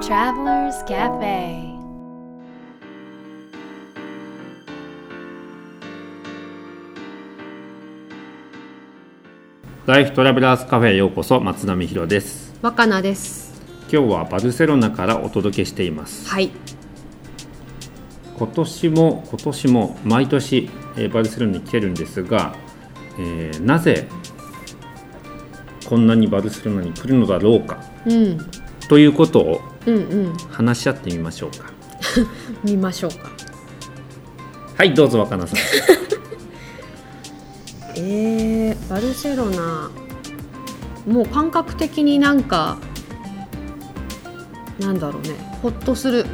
Travelers Cafe. ライフトラベラーズカフェへようこそ松並博です。若菜です。今日はバルセロナからお届けしています。はい。今年も今年も毎年、えーバルセロナに来てるんですが、えーなぜこんなにバルセロナに来るのだろうか。うん。ということを話し合ってみましょうか。見ましょうか。はいどうぞ若菜さん。えー、バルセロナ。もう感覚的になんかなんだろうね。ほっとする。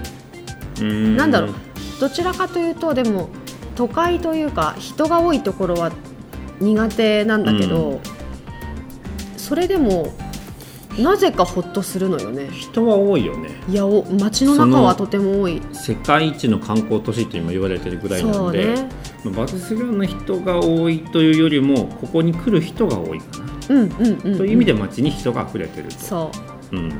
ななんだろう。どちらかというとでも都会というか人が多いところは苦手なんだけど、それでもなぜかほっとするのよね。人は多いよね。いやお街の中はとても多い。世界一の観光都市と今言われてるぐらいなので、ね。まあバルセロナの人が多いというよりもここに来る人が多いかな、うんうんうん、うん、という意味で街に人が溢れてると、そう。うん、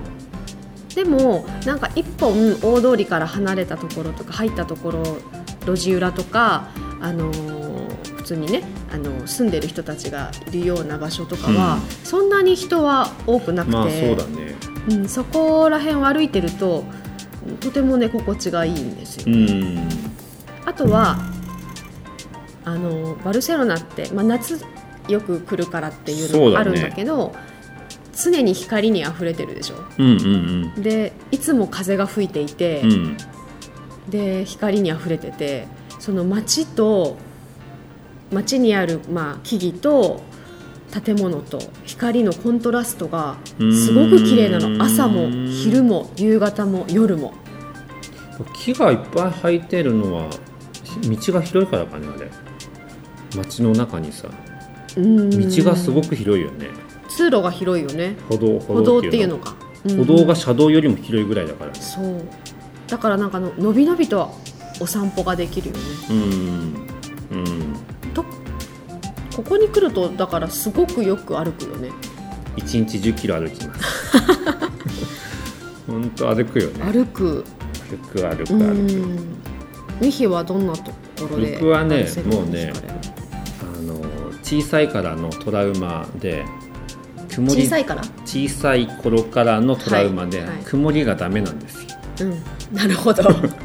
でもなんか一本大通りから離れたところとか入ったところ路地裏とか、あのー普通にねあの住んでる人たちがいるような場所とかは、うんそんなに人は多くなくて、まあそうだね。うん、そこら辺を歩いてるととてもね心地がいいんですよ。うん。あとはあのバルセロナって、まあ、夏よく来るからっていうのそうだね。もあるんだけど常に光にあふれてるでしょ？うんうんでいつも風が吹いていて、うん。うんで光にあふれててその街と街にある、まあ、木々と建物と光のコントラストがすごく綺麗なの。朝も昼も夕方も夜も。木がいっぱい生えてるのは道が広いからかねあれ。街の中にさ。うん。道がすごく広いよね。通路が広いよね。歩道歩道っていうの。か、うん。歩道が車道よりも広いぐらいだからね。そう。だからなんかののびのびとお散歩ができるよね。うん。うんとここに来るとだからすごくよく歩くよね。1日1 0キロ歩きます。本当歩くよね。歩く。歩く歩くう歩く。ん。ミヒはどんなところで僕はね？もうねあの小さいからのトラウマで曇り小さいから？小さい頃からのトラウマで、はいはい。曇りがダメなんですよ。うん。なるほど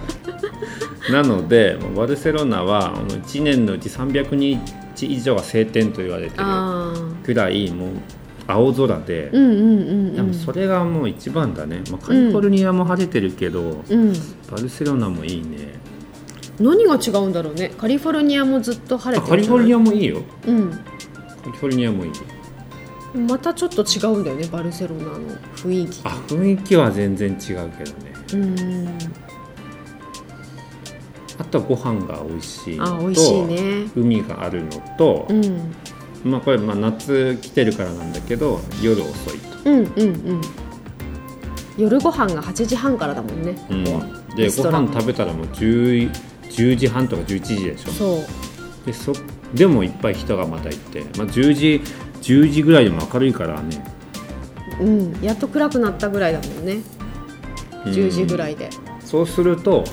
なのでバルセロナはあの1年のうち300日以上が晴天と言われてるああぐらいもう青空で、うんうんうんうん。でもそれがもう一番だね、まあ、カリフォルニアも晴れてるけど、うん。バルセロナもいいね。何が違うんだろうね。カリフォルニアもずっと晴れてるあカリフォルニアアもいいよ。うん。カリフォルニアもいいまたちょっと違うんだよねバルセロナの雰囲気。あ雰囲気は全然違うけどね。うんあとはご飯が美味しいのとあ美味しいね。海があるのと、うん。まあこれまあ夏来てるからなんだけど夜遅いと、うんうんうん。夜ご飯が8時半からだもんね、うん、でご飯食べたらもう 10, 10時半とか11時でしょ。そう。でそでもいっぱい人がまたいて、まあ、10時10時ぐらいでも明るいからね。うん。やっと暗くなったぐらいだもんね。10時ぐらいで、そうすると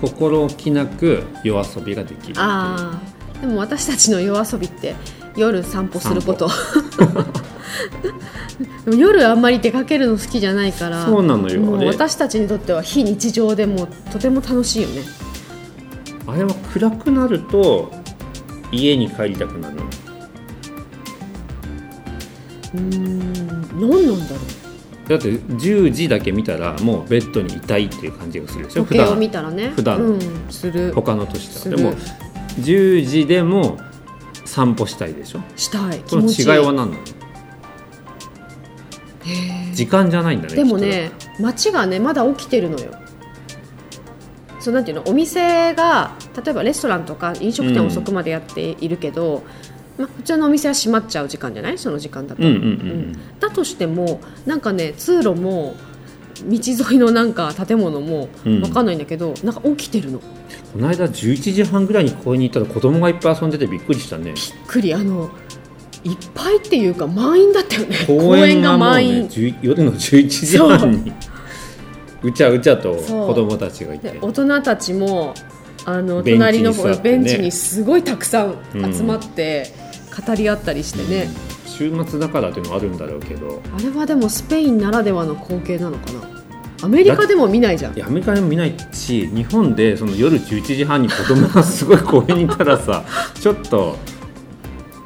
心置きなく夜遊びができるああでも私たちの夜遊びって夜散歩すること。でも夜あんまり出かけるの好きじゃないから。そうなのよ。私たちにとっては非日常でもうとても楽しいよね。あれは暗くなると家に帰りたくなるの。うーん。何なんだろうだって10時だけ見たらもうベッドにいたいっていう感じがするでしょ？時計を見たらね。普段。うん、する。他の年と。でも10時でも散歩したいでしょ？したい。気その持ちいい。違いは何なの？時間じゃないんだねでもね街がねまだ起きてるのよ。そうなんていうの？お店が例えばレストランとか飲食店うん。遅くまでやっているけど、まあ、普通のお店は閉まっちゃう時間じゃない？その時間だと、きっとうんうん。うん。だとしてもなんかね通路も道沿いのなんか建物もうん。わかんないんだけど、なんか起きてるの。びっこの間11時半ぐらいに公園に行ったら子供がいっぱい遊んでてびっくりしたね。くり。あのいっぱいっていうか満員だったよね。公園が満員。夜の11時半に。う。ちゃうちゃと子供たちがいて。で大人たちもあの隣のベンチにすごいたくさん集まって語り合ったりしてね、週末だからっていうのはあるんだろうけど。あれはでもスペインならではの光景なのかな。アメリカでも見ないじゃん。いやアメリカでも見ないし日本でその夜11時半に子供がすごい公園にいたらさ ちょっと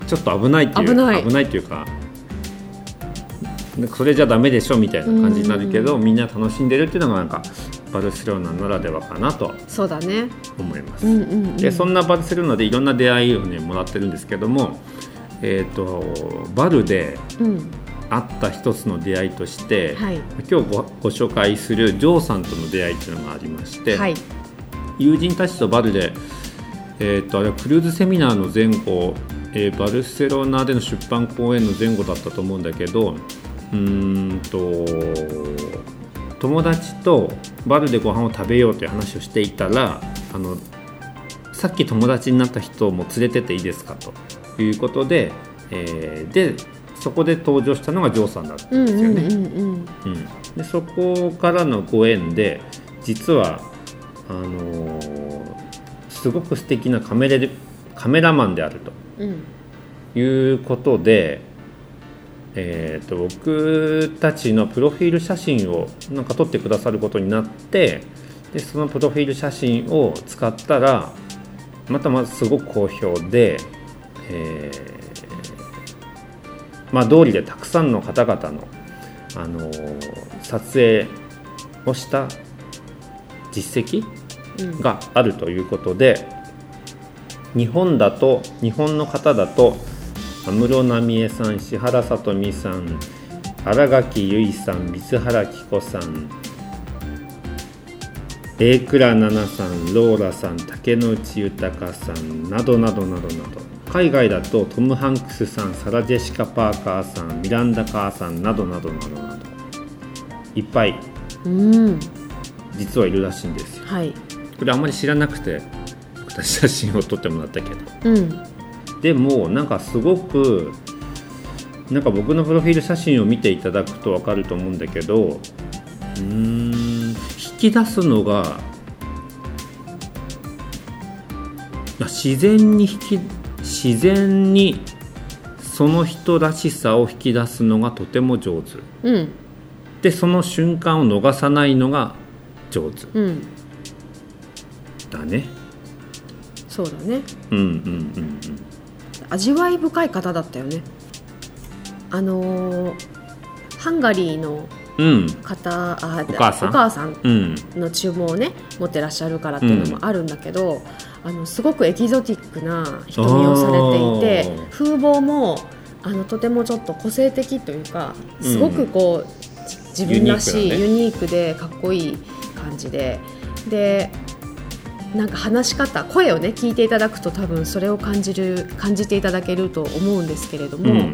ちょっと危ないっていう危ない。っていうかそれじゃダメでしょみたいな感じになるけどみんな楽しんでるっていうのがなんかバルセロナならではかなとそうだね。思います。うんうんうん。でそんなバルセロナでいろんな出会いをねもらってるんですけども、えー、とバルでうん。あった一つの出会いとして、はい。今日ごご紹介するジョーさんとの出会いっていうのがありまして、はい。友人たちとバルで、えー、とあれはクルーズセミナーの前後、えーバルセロナでの出版公演の前後だったと思うんだけどうーんと友達とバルでご飯を食べようという話をしていたらあのさっき友達になった人も連れてっていいですかということで、えーでそこで登場したのがジョーさんだったうんんですよね。でそこからのご縁で実はあのーすごく素敵なカメレカメラマンであるうん。ということで、えー、と僕たちのプロフィール写真をなんか撮ってくださることになってでそのプロフィール写真を使ったらまたまたすごく好評で、えーまあ通りでたくさんの方々の、あのー撮影をした実績うん。があるということで日本だと日本の方だと安室奈美恵さん石原さとみさん新垣結衣さん三原希子さん榮倉奈々さんローラさん竹野内豊さんなどなどなどなど。海外だとトム・ハンクスさんサラ・ジェシカ・パーカーさんミランダ・カーさんなどなどなどなど。いっぱい。うん。実はいるらしいんですよ。はい。これあんまり知らなくて僕たち写真を撮ってもらったけど。うんでもなんかすごくなんか僕のプロフィール写真を見ていただくと分かると思うんだけどうーん引き出すのが自然に引き自然にその人らしさを引き出すのがとても上手。うん。でその瞬間を逃さないのが上手。うん。だね。そうだね。うんうんうん味わい深い方だったよね。あのーハンガリーのうん。うん方あお母さん。お母さんうん。の注文をね持ってらっしゃるからっていうのもあるんだけど、あのすごくエキゾティックな瞳をされていて風貌もあのとてもちょっと個性的というかすごくこう、自分らしいユユニークでかっこいい感じで。でなんか話し方声をね聞いていただくと多分それを感じる感じていただけると思うんですけれども、うん。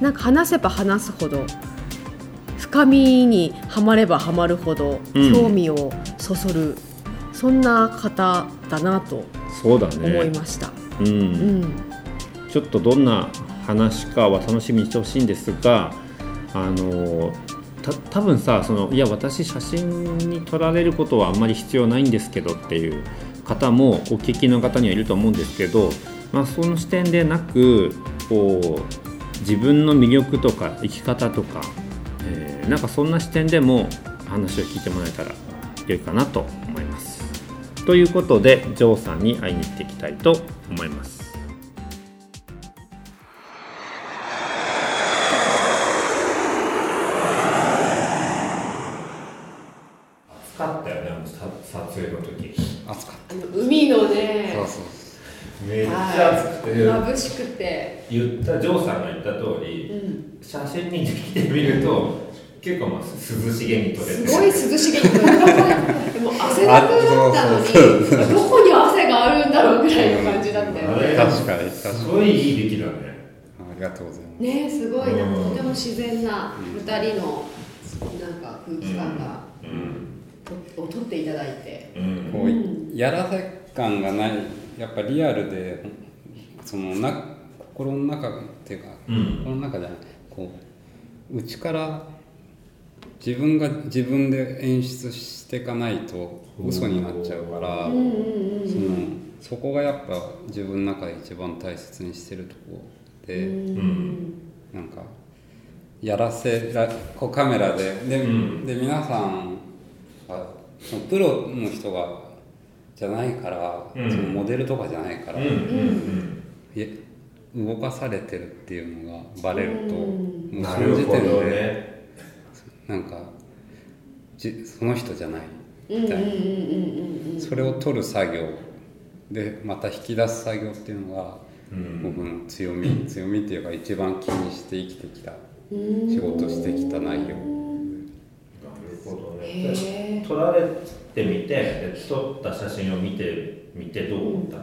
なんか話せば話すほど深みにはまればはまるほどうん。興味をそそる、そんな方だなとそうだね。思いました。うん。うん、ちょっとどんな話かは楽しみにしてほしいんですがあのた多分さそのいや私写真に撮られることはあんまり必要ないんですけどっていう方もお聞きの方にはいると思うんですけど、まあ、その視点でなくこう自分の魅力とか生き方とか、えーなんかそんな視点でも話を聞いてもらえたら良いかなと思います。ということでジョーさんに会いに行っていきたいと思います。ちはいゃ暑くて、眩しくて、言ったジョーさんが言った通うり、ん、写真にできてみると、結構まあ涼しげに撮れてすごい涼しげに撮れたでも汗だくだったのにそうそうどこに汗があるんだろうぐらいの感じだったよね。確かに確かにすごいいい出来だね。ありがとうございますねすごいなとても自然な二人のなんか空気感が、うん。とを撮っていただいて。うん。こうやらせ感がないやっぱリアルでそのな心の中っていうか、うん。心の中じゃないこう内から自分が自分で演出していかないと嘘になっちゃうから、そのそこがやっぱ自分の中で一番大切にしてるとこで、うん。なんかやらせらこうカメラでで,、うん。で皆さんはそのプロの人がじゃないから、うん。そのモデルとかじゃないから、うんうんいえ動かされてるっていうのがバレると、もうその時点で、ね。なんかじその人じゃないみたいな、それを取る作業でまた引き出す作業っていうのがうん。僕の強み、強みっていうか一番気にして生きてきた仕事してきた内容。なるほどへねー。撮られてみてで撮った写真を見てみてどう思った？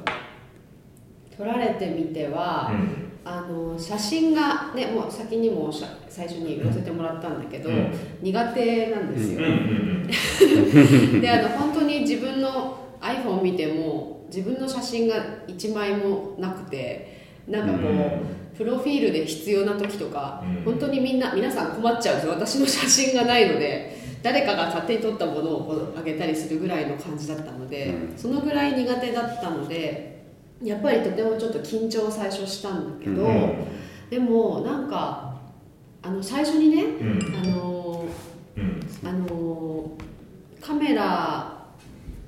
撮られてみては、うん。あの写真がねもう先にもしゃ最初に言わせてもらったんだけど、うん。苦手なんですよ、であの本当に自分の iPhone 見ても自分の写真が1枚もなくてなんかこう、うん。プロフィールで必要な時とか、うん。本当にみんな皆さん困っちゃうんですよ。私の写真がないので誰かが勝手に撮ったものをあげたりするぐらいの感じだったので、うん。そのぐらい苦手だったのでやっぱりとてもちょっと緊張を最初したんだけど、うん。でもなんかあの最初にねうん。あのうん。あのカメラ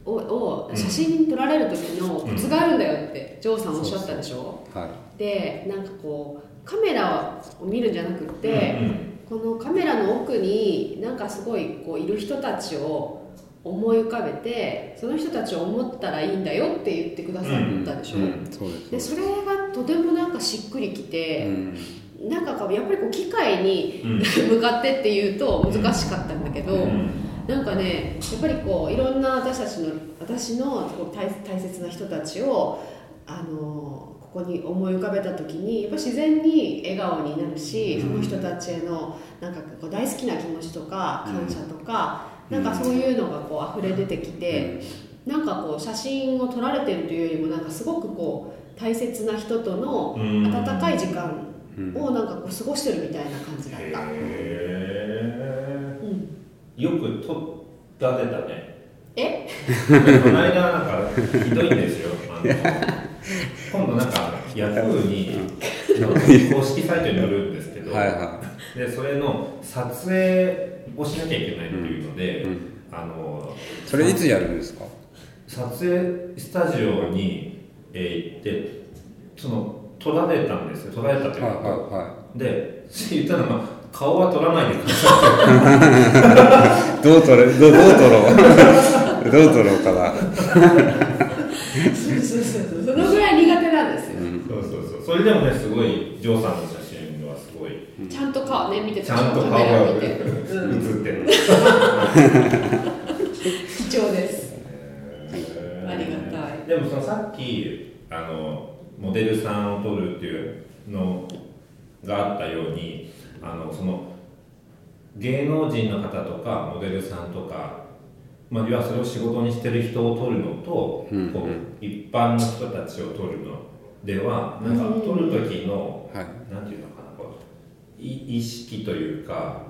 をを写真撮られる時のコツがあるんだよってジョーさんおっしゃったでしょ？はい。でなんかこうカメラを見るんじゃなくって、うんこのカメラの奥になんかすごいこういる人たちを思い浮かべてその人たちを思ったらいいんだよって言ってくださったでしょ、うんそうでそれがとてもなんかしっくりきて、うん。なんかやっぱりこう機械にうん。向かってっていうと難しかったんだけど、うん。なんかねやっぱりこういろんな私たちの私のこう大大切な人たちをあのここに思い浮かべた時にやっぱ自然に笑顔になるし、その人たちへのなんかこう大好きな気持ちとか感謝とか、うん。なんかそういうのがこう溢れ出てきて、なんかこう写真を撮られてるというよりもなんかすごくこう大切な人とのうん。温かい時間うん。をなんかこう過ごしてるみたいな感じだった。よく撮られたね。え？この間なんかひどいんですよ。あの今度なんかヤフーに公式サイトに載るんですけど、はいはでそれの撮影をしなきゃいけないっていうので、い、うん、あのそれいつやるんですか？撮影スタジオに、えー行ってその撮られたんですよ。撮られたというか、はいはいはで言ったのが顔は撮らないでくださいい どう撮るどうどう撮ろう。どう撮ろうかな、そうそうそうそのぐらい苦手なんですよ、うん。そうそうそう。それでもねすごいジョーさんの写真はすごい。ちゃんと顔ね見てちゃんと顔カメラが見て、うん、映ってる。貴重です。ありがたい。でもそのさっきあのモデルさんを撮るっていうのがあったようにあのその芸能人の方とかモデルさんとか、まあ、要はそれを仕事にしてる人を撮るのと、うんこう一般の人たちを撮るの。ではなんか撮る時の、はい。なんていうのかなこうい意識というか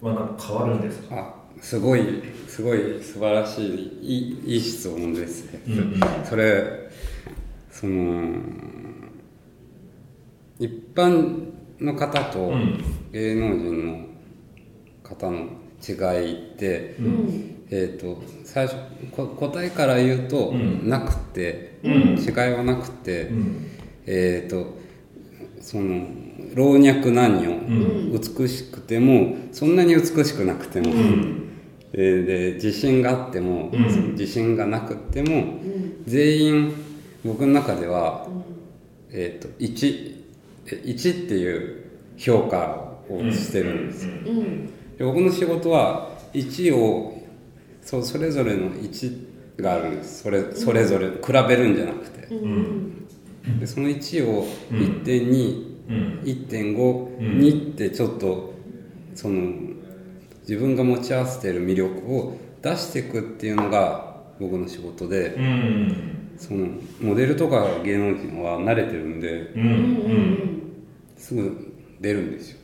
はなんか変わるんですか、あすごいすごい素晴らしいいい質問ですね、うんうん。それその一般の方とうん。芸能人の方の違いって、うんえー、と最初こ答えから言うと、うん。なくて、うん。違いはなくて、うん。えー、とその老若男女、ん。美しくてもそんなに美しくなくても、えーで自信があっても、うん。自信がなくっても、うん。全員僕の中では、えー、と 1, え1っていう評価をしてるんですよ、うん。で僕の仕事は1をそうそれぞれの1があるんです。それそれぞれ比べるんじゃなくて、うん。でその1を1.2、うん。1.5、うん。2ってちょっとその自分が持ち合わせている魅力を出していくっていうのが僕の仕事で、うん。そのモデルとか芸能人は慣れてるんでうん。うんすぐ出るんですよ。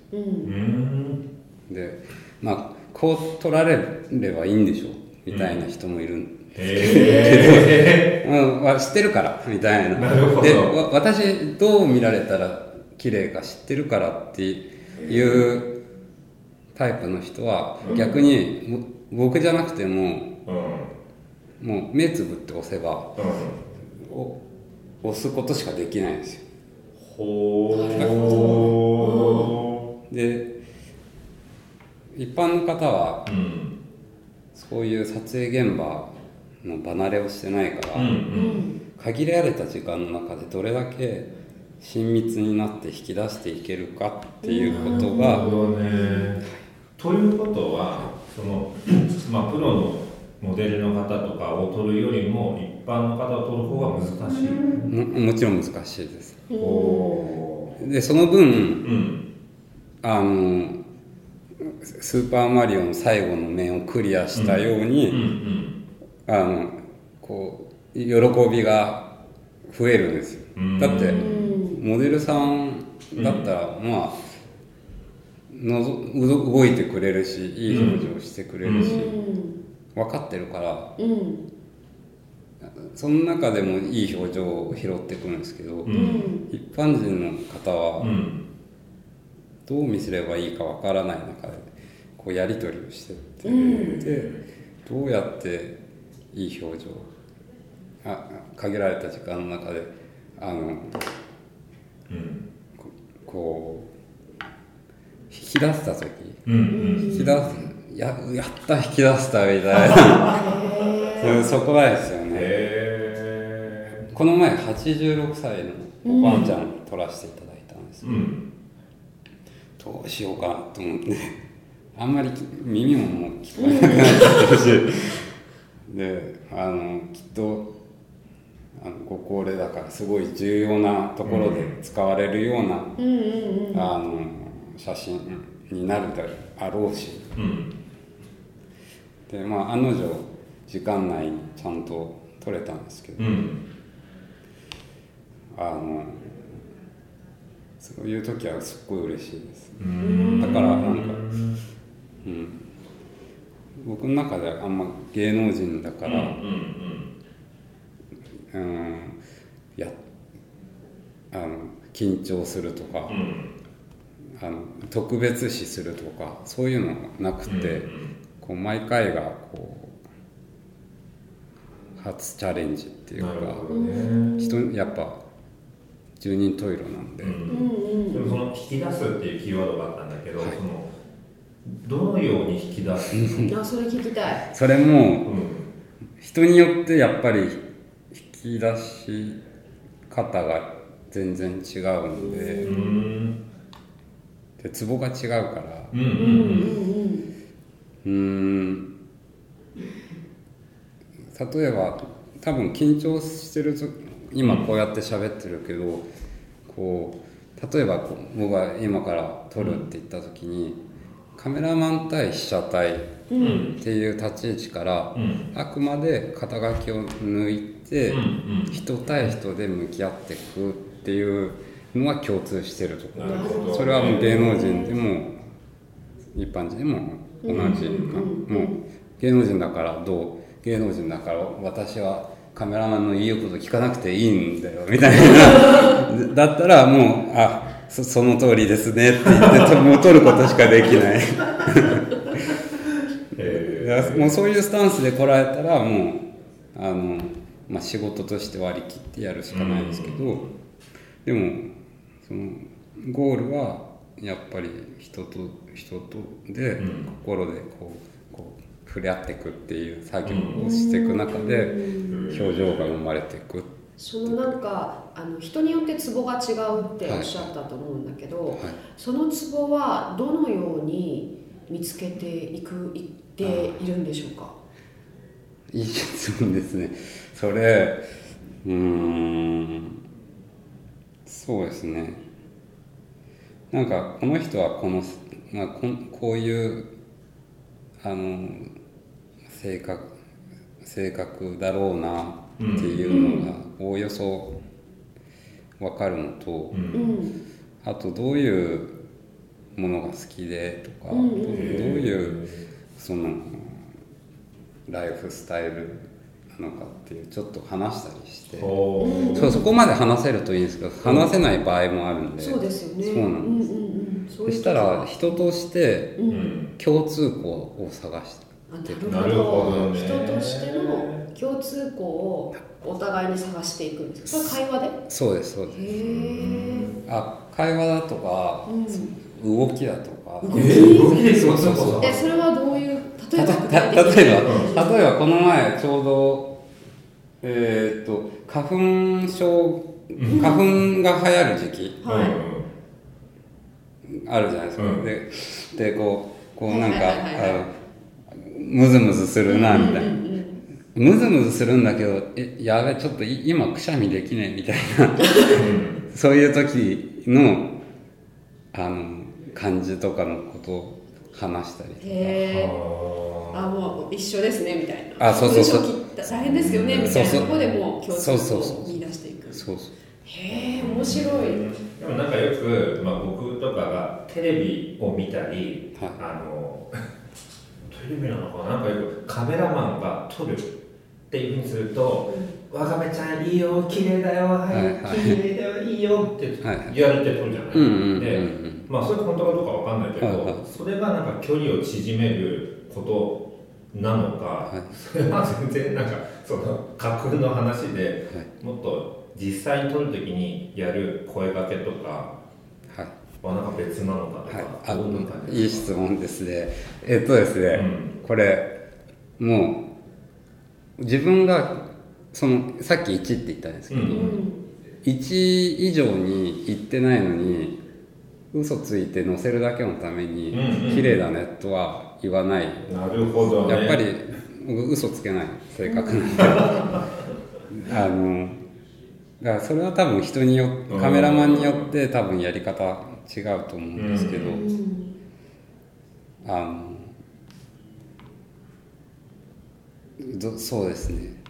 でまあこう撮られればいいんでしょみたいな人もいる、へうん。わ知ってるからみたいな。なるほど。でわ私どう見られたら綺麗か知ってるからっていうタイプの人は逆にも僕じゃなくてもえうん。もう目つぶって押せばうん。お押すことしかできないんですよ。ほで一般の方はーうんそういう撮影現場の離れをしてないから、うんうん。限られた時間の中でどれだけ親密になって引き出していけるかっていうことが、ということはその、まあ、プロのモデルの方とかを撮るよりも一般の方を撮る方が難しい、ももちろん難しいです。でその分うん。あのスーパーマリオの最後の面をクリアしたように、うんうんあのこう喜びが増えるんですよ。うん。だってモデルさんだったら、まあの動いてくれるしいい表情してくれるし、分かってるからうん。その中でもいい表情を拾ってくるんですけど、うん。一般人の方はうんどう見せればいいかわからない中でこうやり取りをしてって、でどうやっていい表情あ限られた時間の中であのうん。ここう引き出した時うんうん。引き出すややった引き出したみたいな。そこがですよね。へこの前86歳のおばあちゃん撮らせていただいたんですーうんどうしようかなと思って。あんまりき耳ももう聞こえなくなっちゃってるし。であのきっとあのご高齢だからすごい重要なところで使われるような、あの写真になるだろうし。うん。でまあ案の定時間内にちゃんと撮れたんですけど、うん。あのそういう時はすっごい嬉しいです。うん。だからなんかうん、僕の中ではあんま芸能人だから、うんうんうん。やあの緊張するとか、うん。あの特別視するとかそういうのなくて、こう毎回がこう初チャレンジっていうかね。人やっぱ十人十色なんで、うんでもその引き出すっていうキーワードがあったんだけど、はい。そのどのように引き出す、あそれ聞きたい。それもうん。人によってやっぱり引き出し方が全然違うんで。うん。でツボが違うから。うんうんうーん。例えば多分緊張してると今こうやって喋ってるけど、こう例えばこう僕が今から撮るって言った時に、カメラマン対被写体っていう立ち位置から、うん。あくまで肩書きを抜いて、うんうん。人対人で向き合っていくっていうのは共通してるところ。それはもう芸能人でも一般人でも同じか。もう芸能人だからどう芸能人だから私はカメラマンの言うこと聞かなくていいんだよみたいな。だったらもうあそその通りですねって言ってともう撮ることしかできない。えいやもうそういうスタンスで来られたらもうあの、まあ、仕事として割り切ってやるしかないですけど、でもそのゴールはやっぱり人と人とでうん。心でこう触れ合っていくっていう作業をしていく中で表情が生まれていく、そのなんかあの人によってツボが違うっておっしゃったと思うんだけど、はい。そのツボはどのように見つけていくいっているんでしょうか？いい質問ですね。それうーん。そうですね。なんかこの人はこの、まあ、こんこういうあの性格性格だろうなっていうのがおおよそ分かるのと、あとどういうものが好きでとか、どういうそのライフスタイルなのかっていうちょっと話したりしてそうそこまで話せるといいんですけど話せない場合もあるんでそうですよね。そうなんです、そしたらは人としてうん。共通項を探してあなるほど。ね。人としての共通項をお互いに探していくんですか？それは会話そうですそうです。でへえあ会話だとか、動きだとか。動き？そうそうそうえそれはどういう例えば例えば例えばこの前ちょうどえーっと花粉症花粉が流行る時期。はい。あるじゃないですか、うん。ででこうこうなんか、はいはいはいはい。あのムズムズするなみたいな、ムズムズするんだけどえやべちょっとい今くしゃみできねえみたいな。そういう時のあの感じとかのことを話したりとか。へえあ。もう一緒ですねみたいな。あそうそうそう。文章切った大変ですよねみたいな。そうそう。ところでもう共通項そうそうを見出していく。そうそうへえ面白い。でもなんかよく、まあ、僕とかがテレビを見たり、はい。あのテレビなのかな？なんかよくカメラマンが撮るっていうふうにすると「わかめちゃんいいよ綺麗だよはい、綺麗だよいいよ」って言われて撮るじゃない、で、うんまあそれ本当かどうかわかんないけど、はいはい。それがなんか距離を縮めることなのか、はい。それは全然なんかその架空の話で、もっと実際に撮るときにやる声掛けとかなんか別なのかとか、はい、あどんな感じいい質問ですね。えっとですね、うこれもう自分がそのさっき1って言ったんですけど、うん。1以上に言ってないのに嘘ついて載せるだけのためにうんうん綺麗だねとは言わない、なるほどね。やっぱり僕嘘つけない。性格なんで。あのだからそれは多分人にようん。カメラマンによって多分やり方違うと思うんですけど、あのどそうですね、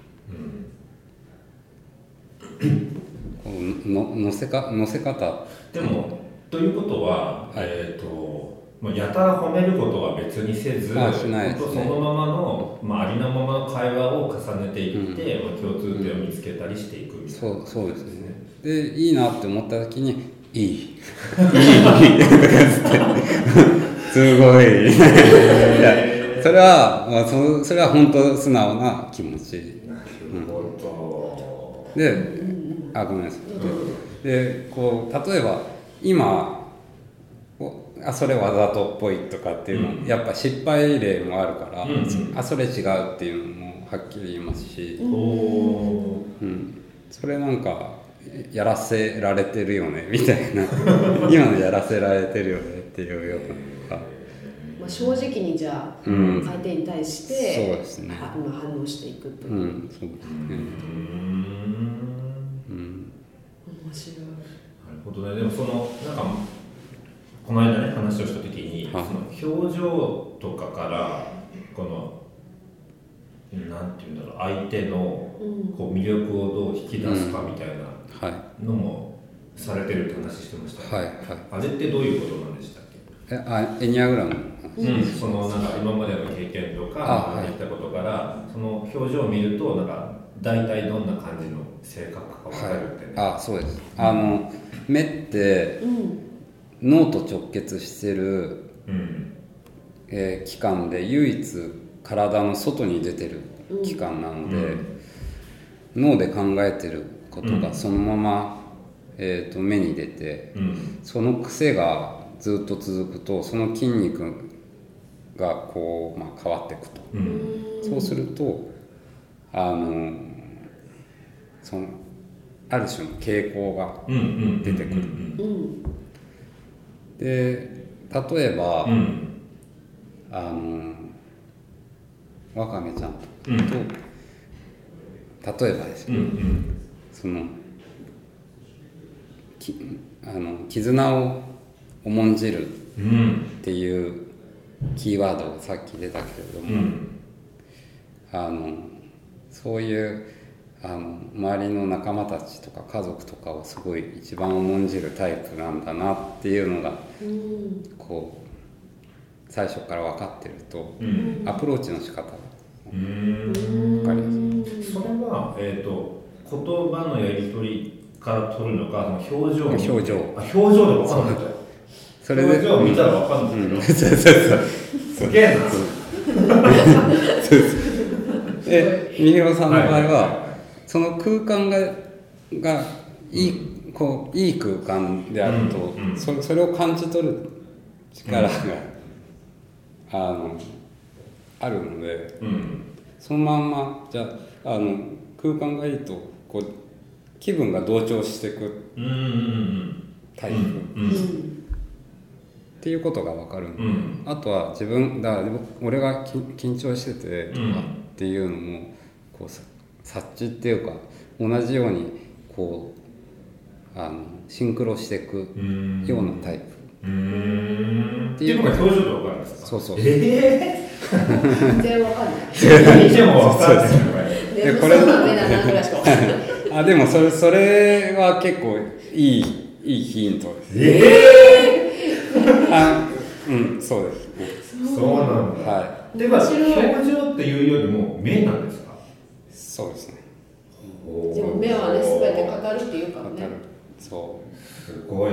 こうののせか乗せ方。でもということは、はい。えっ、とまあやたら褒めることは別にせず、あしないね。そのままの、まあ、ありのままの会話を重ねていって、まあ、共通点を見つけたりしていくみたいな、そうそうですね。でいいなって思った時に「いい」「いい」すごい。いやそれは、まあ、そそれは本当素直な気持ち。なるほであごめんなさい。ででこう例えば今おあそれわざとっぽいとかっていうの、うん。やっぱ失敗例もあるから、うん。うんあそれ違うっていうのもはっきり言いますし、うん、それなんかやらせられてるよね みたいな。今のやらせられてるよねっていうようなのが。まあ、正直にじゃあ、うん。相手に対してそうですね。反応していくと。いうう、んそうですね。ん。うん。面白い。なるほどね。でもそのなんかこの間ね話をした時に、はい。その表情とかからこのなんていうんだろう相手のうん。こう魅力をどう引き出すかみたいなはいのもされてるって話してました。はいはい。あれってどういうことなんでしたっけ？えあエニアグラム？のうん、そのなんか今までの経験とかあはい。できたことから、その表情を見るとなんか大体どんな感じの性格か分かるってね、あそうです。あの目ってうん。脳と直結してる、うん。えー器官で唯一体の外に出てる器官なので、脳で考えてることうん。がそのまま、えー、と目に出てうん。その癖がずっと続くとその筋肉がこう、まあ、変わっていくと。うん。そうするとあのそのある種の傾向がうんうん出てくる。うんうん。で例えば、うん。あのわかめちゃんと。うん。例えばですよ、うんうんそのきあの絆を重んじるうん。っていうキーワードがさっき出たけれども、うん。あのそういうあの周りの仲間たちとか家族とかをすごい一番重んじるタイプなんだなっていうのがうん。こ最初から分かってるとうん。アプローチの仕方が。うん言葉のやり取りから取るのかその表情表情。あ表情で分かんない。んだよそれで。表情を見たら分かるんだけど、そうそうそう。すげえな。でみひろさんの場合は、はその空間ががいいこういい空間であると、うんうん。そそれを感じ取る力が、あのあるのでうん。そのまんまじゃああの空間がいいとこう気分が同調していくタイプ、うんうん。っていうことが分かるんで、うん。あとは自分だから俺がき緊張しててとかうん。っていうのもこうさ察知っていうか同じようにこうあのシンクロしていくうん。ようなタイプ、うーん。っていうっていうのが表情で分かるんですか？そうそうえ全然わかんない。えー、でも分かるんですよこれでこれ あでもそれそれは結構いいいいヒントです。えあうんそうですそうなんだ。はでは面白い表情っていうよりも目なんですか？いそうですね。でも目はね全て語るっていうからね。そすごい。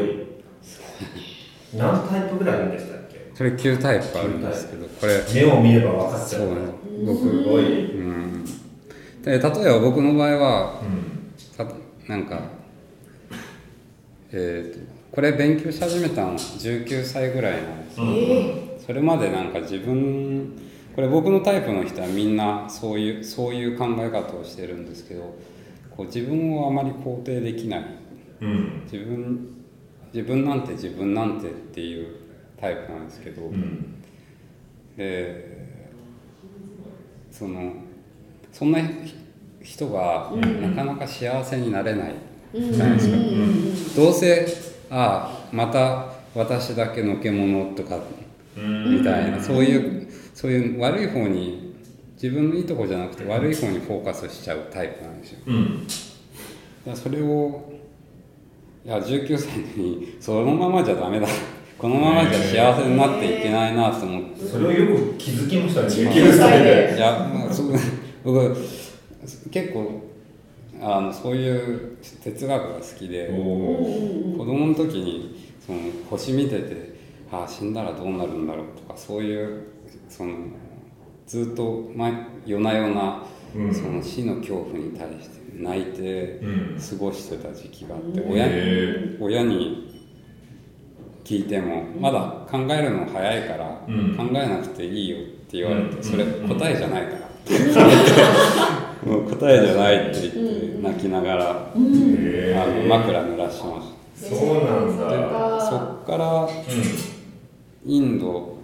何タイプぐらいあるんでしたっけ？うそれ9タイプあるんですけどこれ。目を見れば分かっちゃうそう。ね僕すごい、うんで例えば僕の場合はうん。さなんかえー、とこれ勉強し始めたの19歳ぐらいなんですうん。それまでなんか自分これ僕のタイプの人はみんなそういうそういう考え方をしてるんですけどこう自分をあまり肯定できない。うん。自分自分なんて自分なんてっていうタイプなんですけど、うん。でそのそんな人がなかなか幸せになれない。じゃないですか、どうせああまた私だけのけ者とかうん。みたいな、そういうそういう悪い方に自分のいいとこじゃなくて悪い方にフォーカスしちゃうタイプなんですよ。うん。それをいや19歳にそのままじゃダメだ。このままじゃ幸せになっていけないなと思って。それをよく気づきましたね。19歳でいや、まあ、そう僕結構あのそういう哲学が好きで子供の時にその星見ててああ死んだらどうなるんだろうとかそういうそのずっと毎夜な夜なうん。その死の恐怖に対して泣いてうん。過ごしてた時期があってへ親え親に聞いてもまだ考えるの早いからうん。考えなくていいよって言われうん。てそれうん答えじゃないからもう答えじゃないって言って泣きながらあへの枕濡らしましそうなんただ。でそっからうインド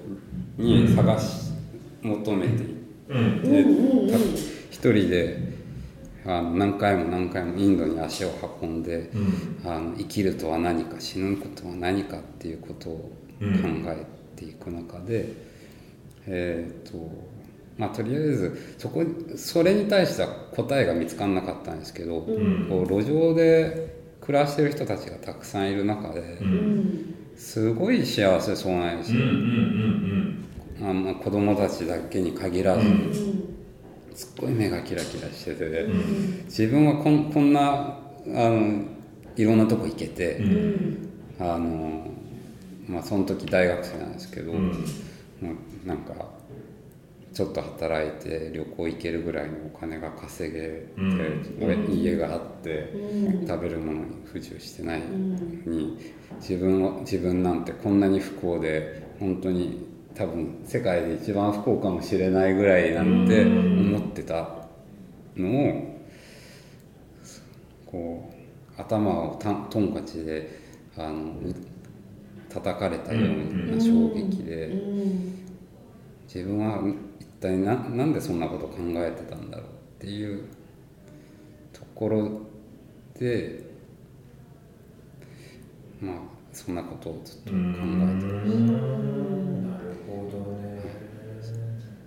に探し求めていってんう一人であの何回も何回もインドに足を運んでうん。あの生きるとは何か死ぬことは何かっていうことを考えていく中で、えっ、とまあとりあえずそこそれに対しては答えが見つからなかったんですけど、ん。こう路上で暮らしてる人たちがたくさんいる中で、うん。すごい幸せそうなんですうんうよ、んあの子供たちだけに限らず、すっごい目がキラキラしてて、うん。うん自分はこんこんなあのいろんなとこ行けて、うん。あのまあその時大学生なんですけど、うん。なんかちょっと働いて旅行行けるぐらいのお金が稼げて、うん。家があって、食べるものに不自由してないのに、自分は自分なんてこんなに不幸で本当に多分世界で一番不幸かもしれないぐらいなんてうん。思ってたのをこう頭をたトンカチであのう叩かれたような衝撃で、自分は一体ななんでそんなこと考えてたんだろうっていうところでまあそんなことをずっと考えてたなるほどね。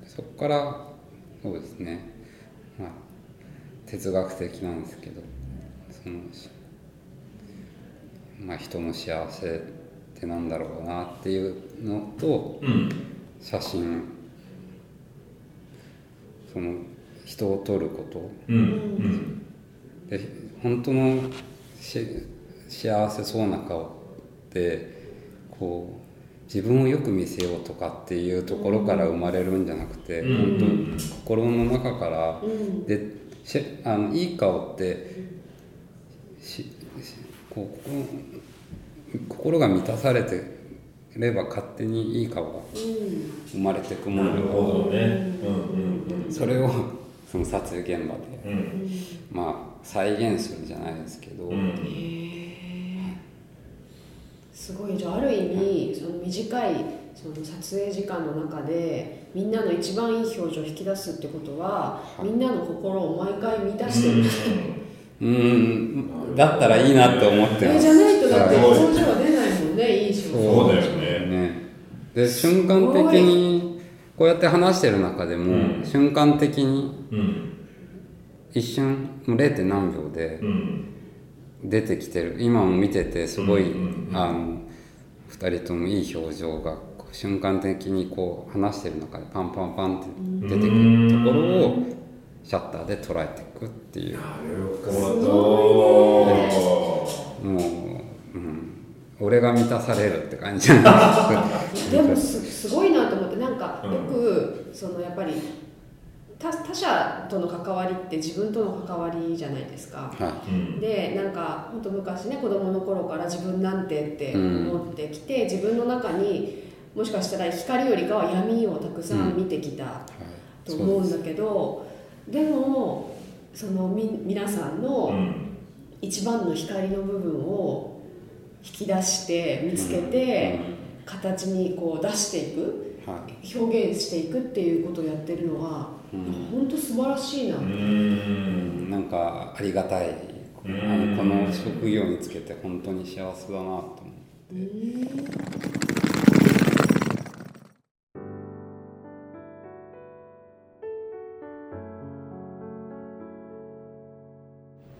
そこからそうですね。まあ哲学的なんですけどそのまあ人の幸せってなんだろうなっていうのとうん。写真その人を撮ること。うんうん。で本当のし幸せそうな顔ってこう自分をよく見せようとかっていうところから生まれるんじゃなくて、うん本当に心の中から、うん。でしあのいい顔ってししこう心心が満たされてれば勝手にいい顔が生まれてくもなるのほどね。うん。うんそれをその撮影現場で、まあ再現するじゃないですけど、うん。すごい。じゃあある意味その短いその撮影時間の中でみんなの一番いい表情を引き出すってことは、みんなの心を毎回満たしてる、うーん。だったらいいなと思ってます。えじゃないとだってはい。表情が出ないもんねいい仕事そうだよねねで瞬間的にこうやって話してる中でも、うん。瞬間的にうん。一瞬もう 0. 点何秒でうん。出てきてる。今も見ててすごい、あの2人ともいい表情が瞬間的にこう話してる中でパンパンパンって出てくるところをシャッターで捉えていくっていう。なるほど。もう、うん、俺が満たされるって感じじゃないです。かでもすすごいなと思ってなんかうん。よくそのやっぱり他他者との関わりって自分との関わりじゃないですか。はうんでなんか本当昔ね子供の頃から自分なんてって思ってきて、自分の中にもしかしたら光よりかは闇をたくさん見てきたいはい。と思うんだけど、でもそのみ皆さんうのん。一番の光の部分を引き出して見つけて、形にこう出していくはい。表現していくっていうことをやってるのは、本当素晴らしいな、ううん。んなんかありがたい。のこの職業につけて本当に幸せだなと思って。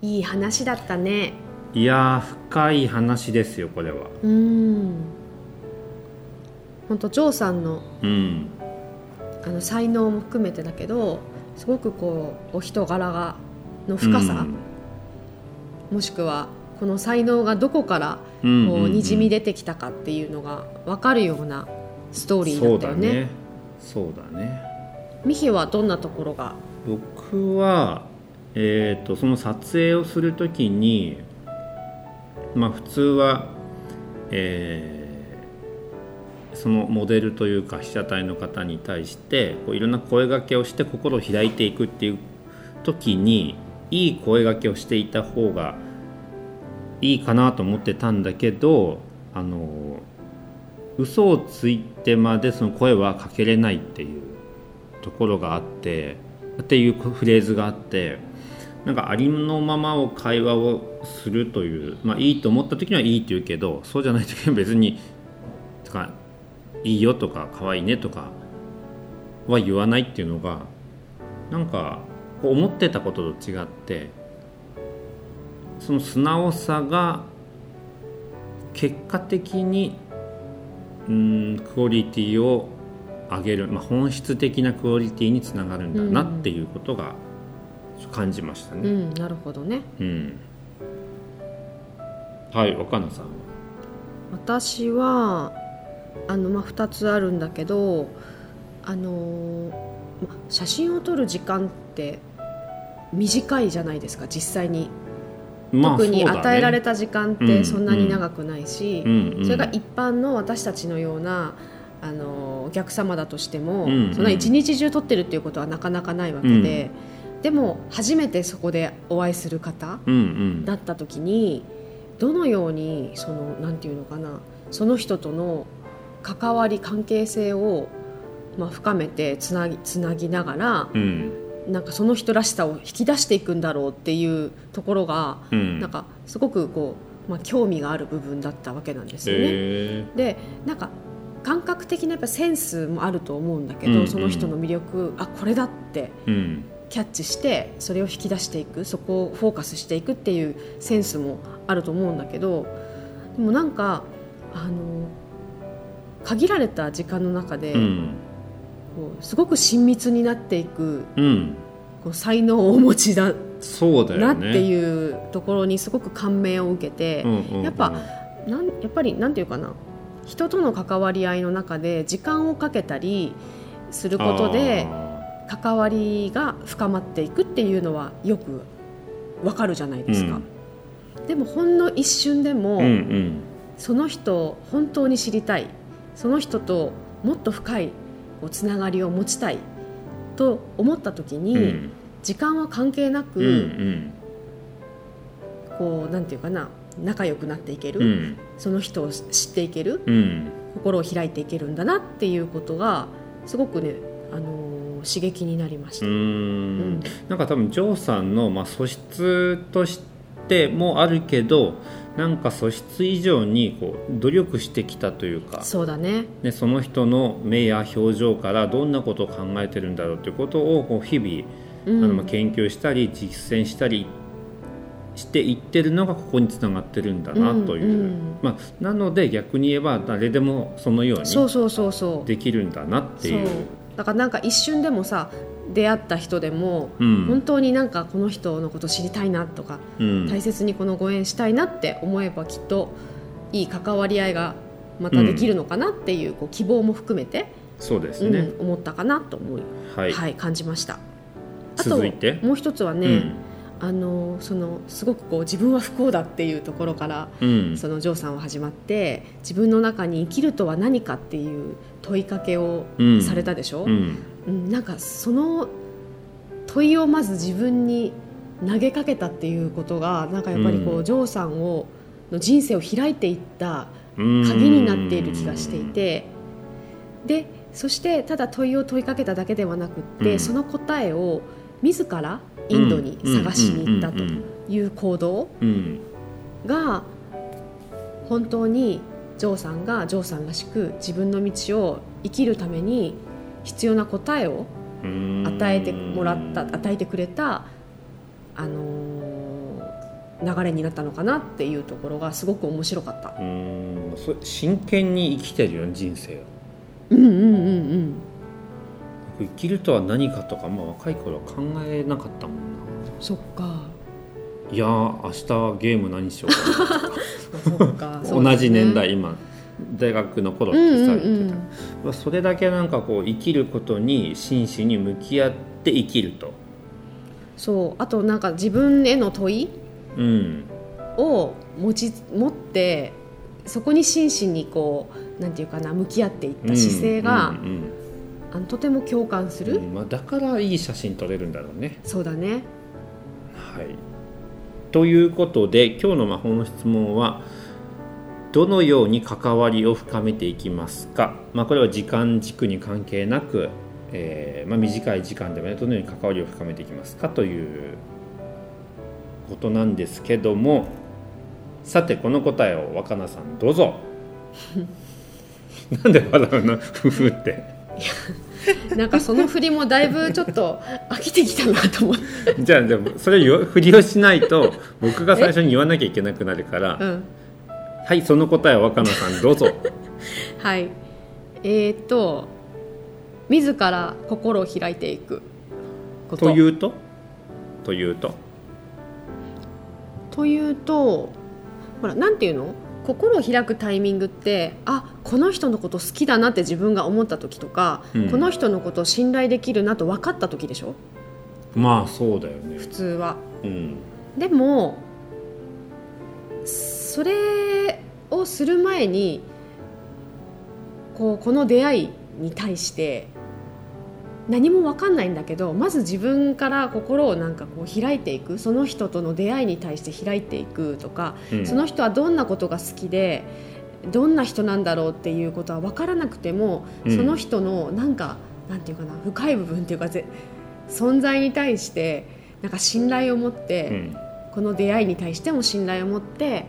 いい話だったねいやー深い話ですよこれは。うん。本当ジョーさんのうん。あの才能も含めてだけどすごくこうお人柄がの深さ、もしくはこの才能がどこからこうんうん。ううんにじみ出てきたかっていうのが分かるようなストーリーだったよね。そうだね。ミヒはどんなところが？僕は、えー、とその撮影をするときにまあ普通は、えーそのモデルというか被写体の方に対してこういろんな声掛けをして心を開いていくっていう時にいい声掛けをしていた方がいいかなと思ってたんだけどあの嘘をついてまでその声はかけれないっていうところがあってっていうフレーズがあってなんかありのままを会話をするというまあいいと思った時にはいいって言うけどそうじゃない時は別にとかいいよとか可愛いねとかは言わないっていうのがなんか思ってたことと違ってその素直さが結果的にうんクオリティを上げる、まあ、本質的なクオリティにつながるんだなっていうことが感じましたね。うんなるほどね。うん、はい若菜さん。は。私はあの、まあ、2つあるんだけどあのーま写真を撮る時間って短いじゃないですか実際に、まあ特に与えられた時間っうんてそんなに長くないし、うんうん。それが一般の私たちのようなあのお客様だとしても、うんうん。そんな一日中撮ってるっていうことはなかなかないわけで、でも初めてそこでお会いする方だった時にどのようにそのなんていうのかなその人との関わり関係性を、まあ、深めてつなぎつなぎながらうん。なんかその人らしさを引き出していくんだろうっていうところが、うん。なんかすごくこう、まあ、興味がある部分だったわけなんですよね。へでなんか感覚的なやっぱセンスもあると思うんだけど、うんうん。その人の魅力あこれだってーうんキャッチしてそれを引き出していくそこをフォーカスしていくっていうセンスもあると思うんだけどでもなんかあの限られた時間の中で、うん。こうすごく親密になっていくうん。こう才能をお持ちだそうだよね。なっていうところにすごく感銘を受けて、うんうんうん。やっぱなんやっぱりなんていうかな人との関わり合いの中で時間をかけたりすることであ関わりが深まっていくっていうのはよくわかるじゃないですか、でもほんの一瞬でも、ーうんうんその人を本当に知りたいその人ともっと深いこうつながりを持ちたいと思った時に、うん。時間は関係なく、うんうん。こうなんていうかな仲良くなっていける、うん。その人を知っていけるうん。心を開いていけるんだなっていうことがすごくね、あのー刺激になりました。うん。ん。なんか多分ジョーさんの、まあ、素質としてもあるけどなんか素質以上にこう努力してきたというかそうだね。でその人の目や表情からどんなことを考えてるんだろうということをこう日々、うん。あのまあ研究したり実践したりしていってるのがここにつながってるんだなという、うんうん。まあ、なので逆に言えば誰でもそのようにそうそうそうそう。できるんだなっていう。だからなんか一瞬でもさ出会った人でも、うん。本当になんかこの人のこと知りたいなとか、うん。大切にこのご縁したいなって思えばきっといい関わり合いがまたできるのかなっていう,、こう希望も含めて、そうですね、うん、思ったかなと思い、ははいい感じました。あともう一つはね、うんあのそのすごくこう自分は不幸だっていうところから、うん。そのジョーさんは始まって自分の中に生きるとは何かっていう問いかけをうん。されたでしょ、うん。うん。なんかその問いをまず自分に投げかけたっていうことがなんかやっぱりこう、うん。ジョーさんをの人生を開いていったうん。鍵になっている気がしていてでそしてただ問いを問いかけただけではなくって、うん。その答えを自らインドに探しに行ったという行動うんが本当にジョーさんがジョーさんらしく自分の道を生きるために必要な答えをうん与えてもらった与えてくれた、あのー流れになったのかなっていうところがすごく面白かった。うんそ真剣に生きてるよね人生をうんうんうんうん。生きるとは何かとか、まあ、若い頃は考えなかったもんなそっか。いやー明日はゲーム何しようかな、そうだね同じ年代今。大学の頃っうんてさ、うんうん言ってた。まあそれだけなんかこう生きることに真摯に向き合って生きると。そう。あとなんか自分への問いうん。を持ち持ってそこに真摯にこうなんていうかな向き合っていった姿勢が、うんうんあのとても共感する、うんうんまあ、だからいい写真撮れるんだろうね。そうだね。はい、ということで今日の魔法の質問はどのように関わりを深めていきますか、まあ、これは時間軸に関係なく、えーまあ、短い時間でもねどのように関わりを深めていきますか？ということなんですけどもさてこの答えを若菜さんどうぞ。なんで笑うの？ふふってなんかその振りもだいぶちょっと飽きてきたなと思って、じゃあでもそれを振りをしないと僕が最初に言わなきゃいけなくなるからうん、はい、その答えは若菜さんどうぞ。はい。えー、っと自ら心を開いていくこと。というと？というと？というとほらなんていうの？心を開くタイミングってあこの人のこと好きだなって自分が思った時とか、うん。この人のことを信頼できるなと分かった時でしょ？まあそうだよね。普通は。うん。でもそれをする前にこうこの出会いに対して何も分かんないんだけどまず自分から心をなんかこう開いていく。その人との出会いに対して開いていくとか、うん。その人はどんなことが好きでどんな人なんだろうっていうことは分からなくても、うん。その人のなんかなんていうかな深い部分っていうかぜ存在に対してなんか信頼を持って、うん。この出会いに対しても信頼を持って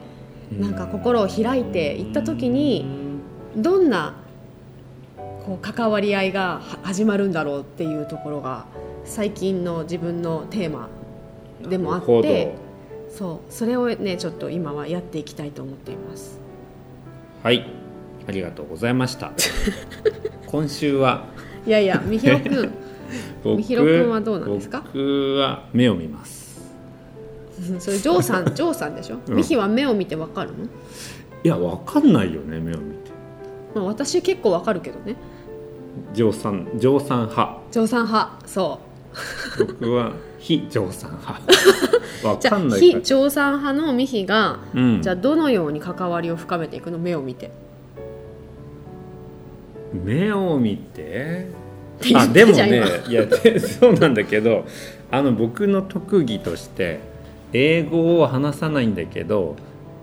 なんか心を開いていった時にどんなこう関わり合いがは始まるんだろうっていうところが最近の自分のテーマでもあってそうそれをねちょっと今はやっていきたいと思っています。はい。ありがとうございました。今週は？いやいやみひろくん。僕みひろくんはどうなんですか？僕は目を見ます。それジョーさんジョーさんでしょ、うん。ミヒは目を見てわかるの、いやわかんないよね目を見てまあ、私結構わかるけどね。乗算乗算派。ジョーさん派。そ僕は非乗算派。わうじゃあかんないから。非ジョーさん派のミヒが、うん。じゃあどのように関わりを深めていくの？目を見て。目を見て？あでもねいやでそうなんだけどあの僕の特技として英語を話さないんだけど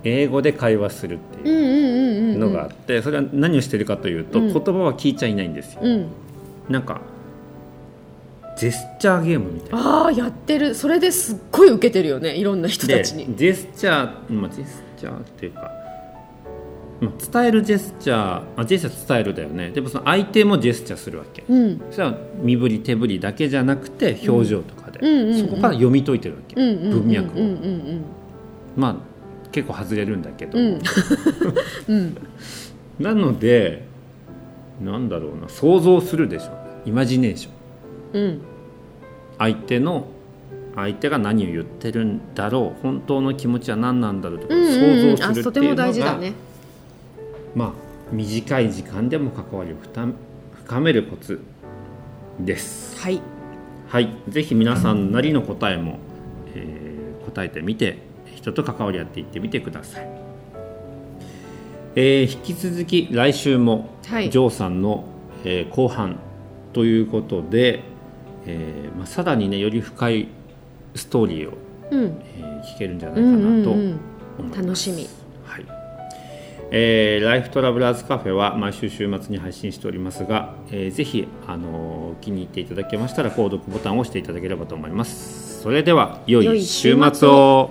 英語で会話するってうんいうのがあってそれは何をしてるかというと、うん。言葉は聞いちゃいないんですよ。うん。なんかジェスチャーゲームみたいな。ああやってる。それですっごい受けてるよねいろんな人たでちに。ジェスチャー、まあ、ジェスチャーっていうか、まあ、伝えるジェスチャーあジェスチャー伝えるだよね。でもその相手もジェスチャーするわけ。うん。それは身振り手振りだけじゃなくて表情とかで、そこから読み解いてるわけ、文脈を、まあ結構外れるんだけど、うん。うん。なのでなんだろうな。想像するでしょ。イマジネーション。うん。相手の相手が何を言ってるんだろう。本当の気持ちは何なんだろうとかうんうんうん。想像するっていうのが大事だね。まあ短い時間でも関わりを深深めるコツです。はい。はい。ぜひ皆さんなりの答えも、えー答えてみて人と関わり合っていってみてください、えー引き続き来週も、はい。ジョーさんの、えー後半ということで、えーまあ、さらにねより深いストーリーを、うん。えー聞けるんじゃないかうんなと思います、楽しみ。はい。えーライフトラベラーズカフェは毎週週末に配信しておりますが、えーぜひ、あのー気に入っていただけましたら購読ボタンを押していただければと思います。それでは良良いい週末を